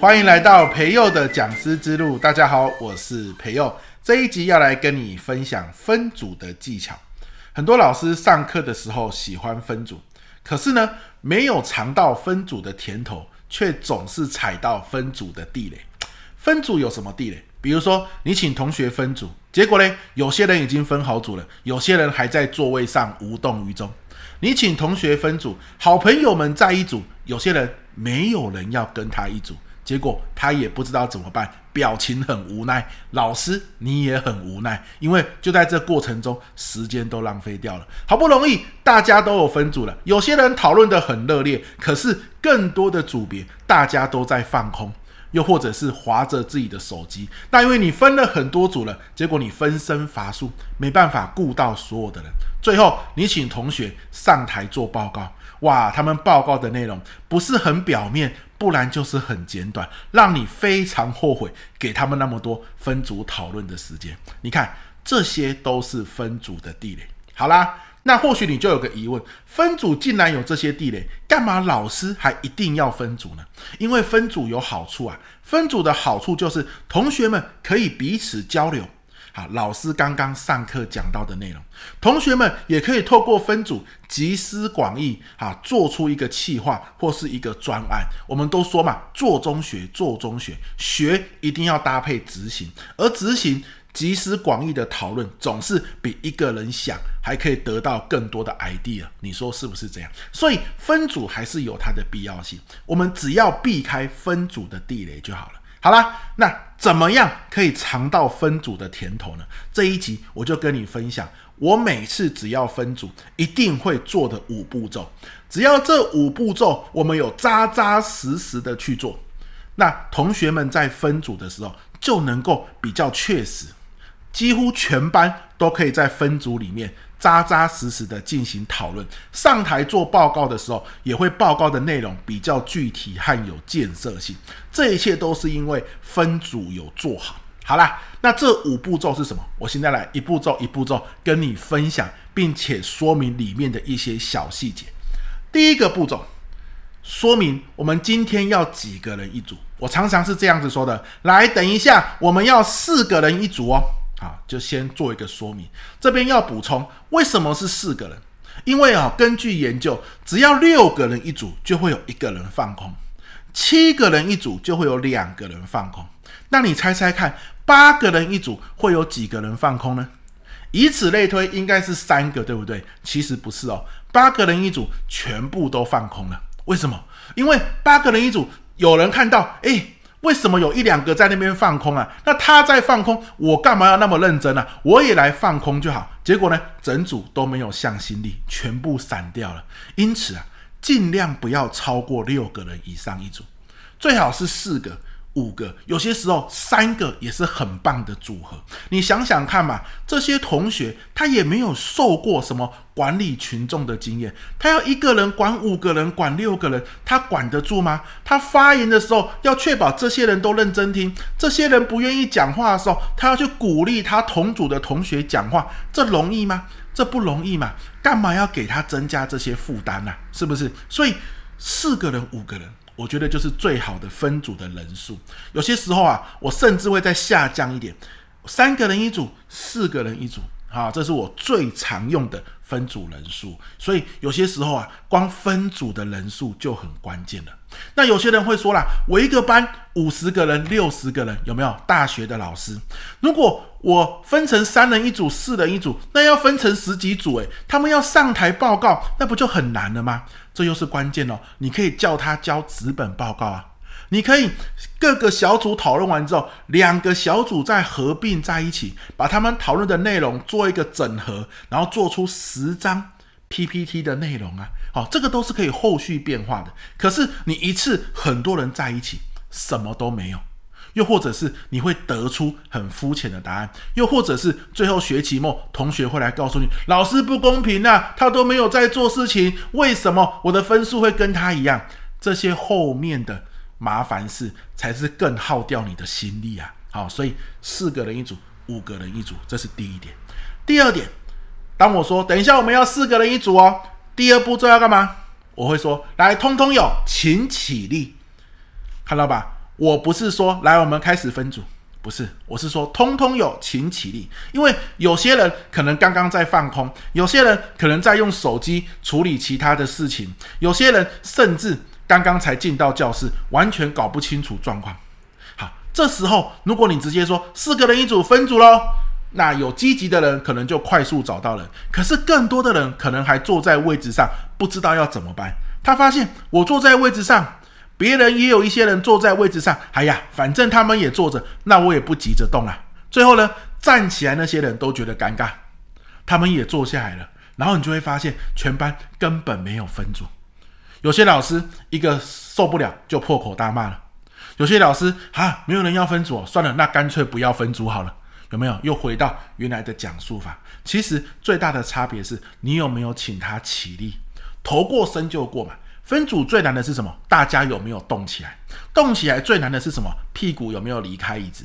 欢迎来到培佑的讲师之路。大家好，我是培佑。这一集要来跟你分享分组的技巧。很多老师上课的时候喜欢分组，可是呢，没有尝到分组的甜头，却总是踩到分组的地雷。分组有什么地雷？比如说，你请同学分组，结果呢，有些人已经分好组了，有些人还在座位上无动于衷。你请同学分组，好朋友们在一组，有些人没有人要跟他一组。结果他也不知道怎么办，表情很无奈。老师，你也很无奈，因为就在这过程中，时间都浪费掉了。好不容易大家都有分组了，有些人讨论得很热烈，可是更多的组别大家都在放空，又或者是划着自己的手机。那因为你分了很多组了，结果你分身乏术，没办法顾到所有的人。最后你请同学上台做报告，哇，他们报告的内容不是很表面。不然就是很简短，让你非常后悔给他们那么多分组讨论的时间。你看，这些都是分组的地雷。好啦，那或许你就有个疑问：分组竟然有这些地雷，干嘛老师还一定要分组呢？因为分组有好处啊，分组的好处就是同学们可以彼此交流。好，老师刚刚上课讲到的内容，同学们也可以透过分组集思广益，啊，做出一个企划或是一个专案。我们都说嘛，做中学，做中学，学一定要搭配执行，而执行集思广益的讨论，总是比一个人想还可以得到更多的 idea。你说是不是这样？所以分组还是有它的必要性，我们只要避开分组的地雷就好了。好啦，那怎么样可以尝到分组的甜头呢？这一集我就跟你分享，我每次只要分组，一定会做的五步骤。只要这五步骤我们有扎扎实实的去做，那同学们在分组的时候就能够比较确实，几乎全班都可以在分组里面。扎扎实实的进行讨论，上台做报告的时候，也会报告的内容比较具体和有建设性。这一切都是因为分组有做好。好啦，那这五步骤是什么？我现在来一步骤一步骤跟你分享，并且说明里面的一些小细节。第一个步骤，说明我们今天要几个人一组。我常常是这样子说的：来，等一下，我们要四个人一组哦。好，就先做一个说明。这边要补充，为什么是四个人？因为啊，根据研究，只要六个人一组，就会有一个人放空；七个人一组，就会有两个人放空。那你猜猜看，八个人一组会有几个人放空呢？以此类推，应该是三个，对不对？其实不是哦，八个人一组全部都放空了。为什么？因为八个人一组，有人看到，诶。为什么有一两个在那边放空啊？那他在放空，我干嘛要那么认真呢、啊？我也来放空就好。结果呢，整组都没有向心力，全部散掉了。因此啊，尽量不要超过六个人以上一组，最好是四个。五个，有些时候三个也是很棒的组合。你想想看嘛，这些同学他也没有受过什么管理群众的经验，他要一个人管五个人、管六个人，他管得住吗？他发言的时候要确保这些人都认真听，这些人不愿意讲话的时候，他要去鼓励他同组的同学讲话，这容易吗？这不容易嘛？干嘛要给他增加这些负担呢？是不是？所以四个人、五个人。我觉得就是最好的分组的人数。有些时候啊，我甚至会再下降一点，三个人一组，四个人一组，啊，这是我最常用的分组人数。所以有些时候啊，光分组的人数就很关键了。那有些人会说啦，我一个班五十个人、六十个人，有没有？大学的老师，如果我分成三人一组、四人一组，那要分成十几组，诶，他们要上台报告，那不就很难了吗？这又是关键哦！你可以叫他交纸本报告啊，你可以各个小组讨论完之后，两个小组再合并在一起，把他们讨论的内容做一个整合，然后做出十张 PPT 的内容啊。好，这个都是可以后续变化的。可是你一次很多人在一起，什么都没有。又或者是你会得出很肤浅的答案，又或者是最后学期末同学会来告诉你，老师不公平啊，他都没有在做事情，为什么我的分数会跟他一样？这些后面的麻烦事才是更耗掉你的心力啊！好，所以四个人一组，五个人一组，这是第一点。第二点，当我说等一下我们要四个人一组哦，第二步骤要干嘛？我会说来，通通有，请起立，看到吧？我不是说来我们开始分组，不是，我是说通通有，请起立。因为有些人可能刚刚在放空，有些人可能在用手机处理其他的事情，有些人甚至刚刚才进到教室，完全搞不清楚状况。好，这时候如果你直接说四个人一组分组喽，那有积极的人可能就快速找到人，可是更多的人可能还坐在位置上，不知道要怎么办。他发现我坐在位置上。别人也有一些人坐在位置上，哎呀，反正他们也坐着，那我也不急着动啊。最后呢，站起来那些人都觉得尴尬，他们也坐下来了。然后你就会发现，全班根本没有分组。有些老师一个受不了就破口大骂了。有些老师啊，没有人要分组，算了，那干脆不要分组好了。有没有？又回到原来的讲述法。其实最大的差别是你有没有请他起立，头过身就过嘛。分组最难的是什么？大家有没有动起来？动起来最难的是什么？屁股有没有离开椅子？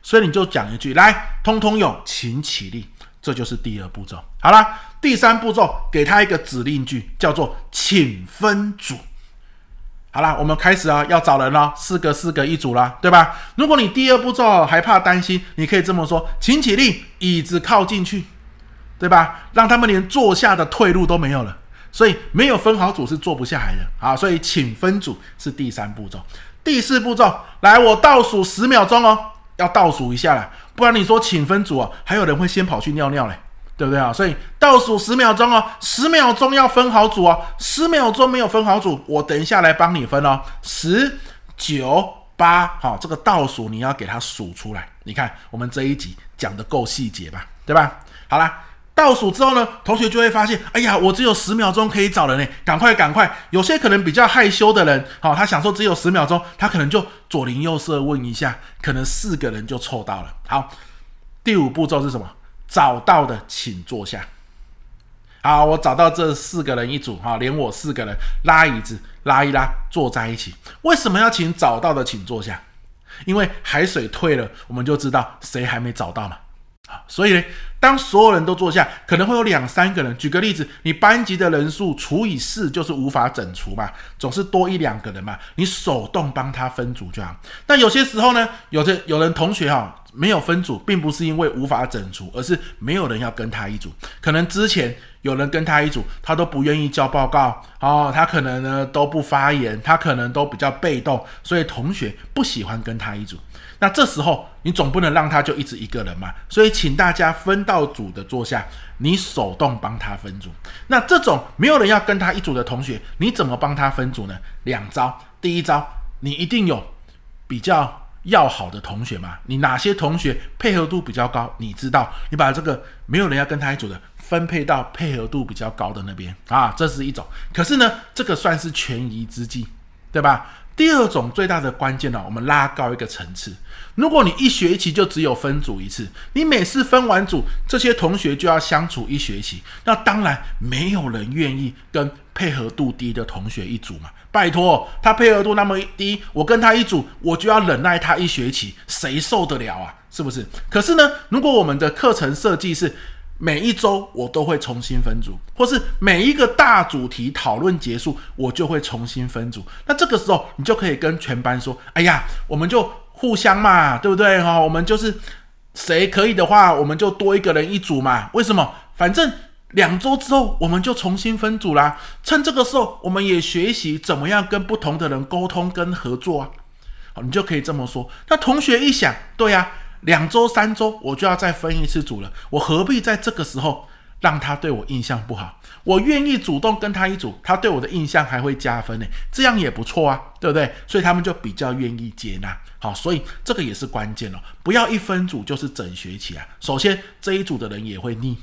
所以你就讲一句：来，通通有，请起立。这就是第二步骤。好了，第三步骤给他一个指令句，叫做请分组。好了，我们开始啊，要找人了，四个四个一组了，对吧？如果你第二步骤还怕担心，你可以这么说：请起立，椅子靠进去，对吧？让他们连坐下的退路都没有了。所以没有分好组是坐不下来的啊！所以请分组是第三步骤，第四步骤来，我倒数十秒钟哦，要倒数一下了，不然你说请分组哦，还有人会先跑去尿尿嘞，对不对啊？所以倒数十秒钟哦，十秒钟要分好组哦，十秒钟没有分好组，我等一下来帮你分哦，十、九、八，好，这个倒数你要给它数出来。你看我们这一集讲的够细节吧？对吧？好啦。倒数之后呢，同学就会发现，哎呀，我只有十秒钟可以找人呢，赶快赶快！有些可能比较害羞的人，好、哦，他想说只有十秒钟，他可能就左邻右舍问一下，可能四个人就凑到了。好，第五步骤是什么？找到的请坐下。好，我找到这四个人一组，哈、连我四个人拉椅子拉一拉，坐在一起。为什么要请找到的请坐下？因为海水退了，我们就知道谁还没找到嘛。所以呢。当所有人都坐下，可能会有两三个人。举个例子，你班级的人数除以四就是无法整除嘛，总是多一两个人嘛，你手动帮他分组就好。但有些时候呢，有的有人同学哈没有分组，并不是因为无法整除，而是没有人要跟他一组。可能之前有人跟他一组，他都不愿意交报告哦，他可能呢都不发言，他可能都比较被动，所以同学不喜欢跟他一组。那这时候你总不能让他就一直一个人嘛，所以请大家分到组的坐下，你手动帮他分组。那这种没有人要跟他一组的同学，你怎么帮他分组呢？两招，第一招，你一定有比较要好的同学嘛，你哪些同学配合度比较高，你知道，你把这个没有人要跟他一组的分配到配合度比较高的那边啊，这是一种。可是呢，这个算是权宜之计，对吧？第二种最大的关键呢，我们拉高一个层次。如果你一学期就只有分组一次，你每次分完组，这些同学就要相处一学期，那当然没有人愿意跟配合度低的同学一组嘛。拜托，他配合度那么低，我跟他一组，我就要忍耐他一学期，谁受得了啊？是不是？可是呢，如果我们的课程设计是，每一周我都会重新分组，或是每一个大主题讨论结束，我就会重新分组。那这个时候你就可以跟全班说：“哎呀，我们就互相嘛，对不对？哈，我们就是谁可以的话，我们就多一个人一组嘛。为什么？反正两周之后我们就重新分组啦。趁这个时候，我们也学习怎么样跟不同的人沟通跟合作啊。好，你就可以这么说。那同学一想，对呀。两周、三周，我就要再分一次组了。我何必在这个时候让他对我印象不好？我愿意主动跟他一组，他对我的印象还会加分呢，这样也不错啊，对不对？所以他们就比较愿意接纳。好，所以这个也是关键哦，不要一分组就是整学期啊。首先这一组的人也会腻，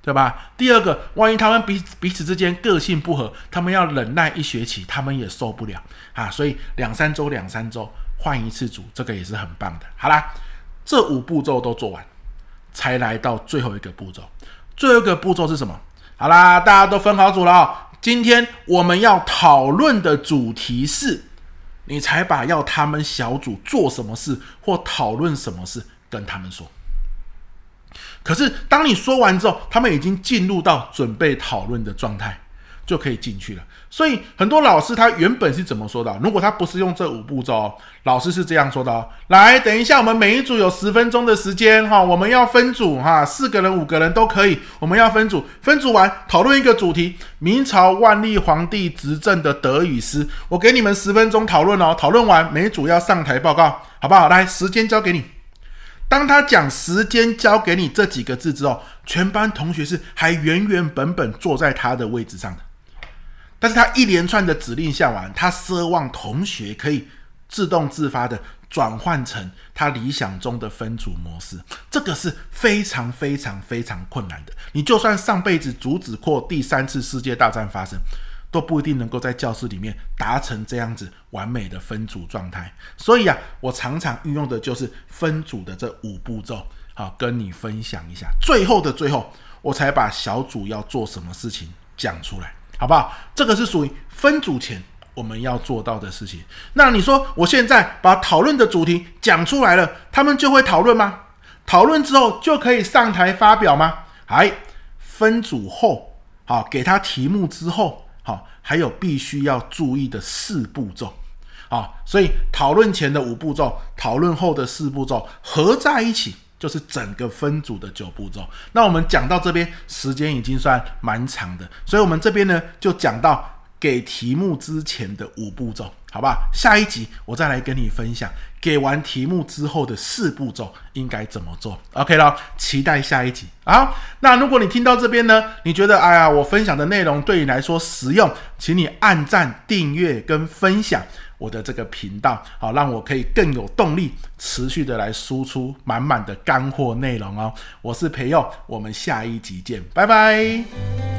对吧？第二个，万一他们彼彼此之间个性不合，他们要忍耐一学期，他们也受不了啊。所以两三周、两三周换一次组，这个也是很棒的。好啦。这五步骤都做完，才来到最后一个步骤。最后一个步骤是什么？好啦，大家都分好组了哦。今天我们要讨论的主题是，你才把要他们小组做什么事或讨论什么事跟他们说。可是当你说完之后，他们已经进入到准备讨论的状态。就可以进去了。所以很多老师他原本是怎么说的？如果他不是用这五步骤，老师是这样说的：来，等一下，我们每一组有十分钟的时间哈，我们要分组哈，四个人、五个人都可以，我们要分组，分组完讨论一个主题：明朝万历皇帝执政的得与失。我给你们十分钟讨论哦，讨论完每组要上台报告，好不好？来，时间交给你。当他讲时间交给你这几个字之后，全班同学是还原原本本坐在他的位置上的。但是他一连串的指令下完，他奢望同学可以自动自发的转换成他理想中的分组模式，这个是非常非常非常困难的。你就算上辈子阻止过第三次世界大战发生。都不一定能够在教室里面达成这样子完美的分组状态，所以啊，我常常运用的就是分组的这五步骤，好，跟你分享一下。最后的最后，我才把小组要做什么事情讲出来，好不好？这个是属于分组前我们要做到的事情。那你说，我现在把讨论的主题讲出来了，他们就会讨论吗？讨论之后就可以上台发表吗？哎，分组后，好，给他题目之后。好，还有必须要注意的四步骤，好，所以讨论前的五步骤，讨论后的四步骤合在一起，就是整个分组的九步骤。那我们讲到这边，时间已经算蛮长的，所以我们这边呢就讲到给题目之前的五步骤，好吧？下一集我再来跟你分享。给完题目之后的四步骤应该怎么做？OK 了，期待下一集。好，那如果你听到这边呢，你觉得哎呀，我分享的内容对你来说实用，请你按赞、订阅跟分享我的这个频道，好，让我可以更有动力，持续的来输出满满的干货内容哦。我是培佑，我们下一集见，拜拜。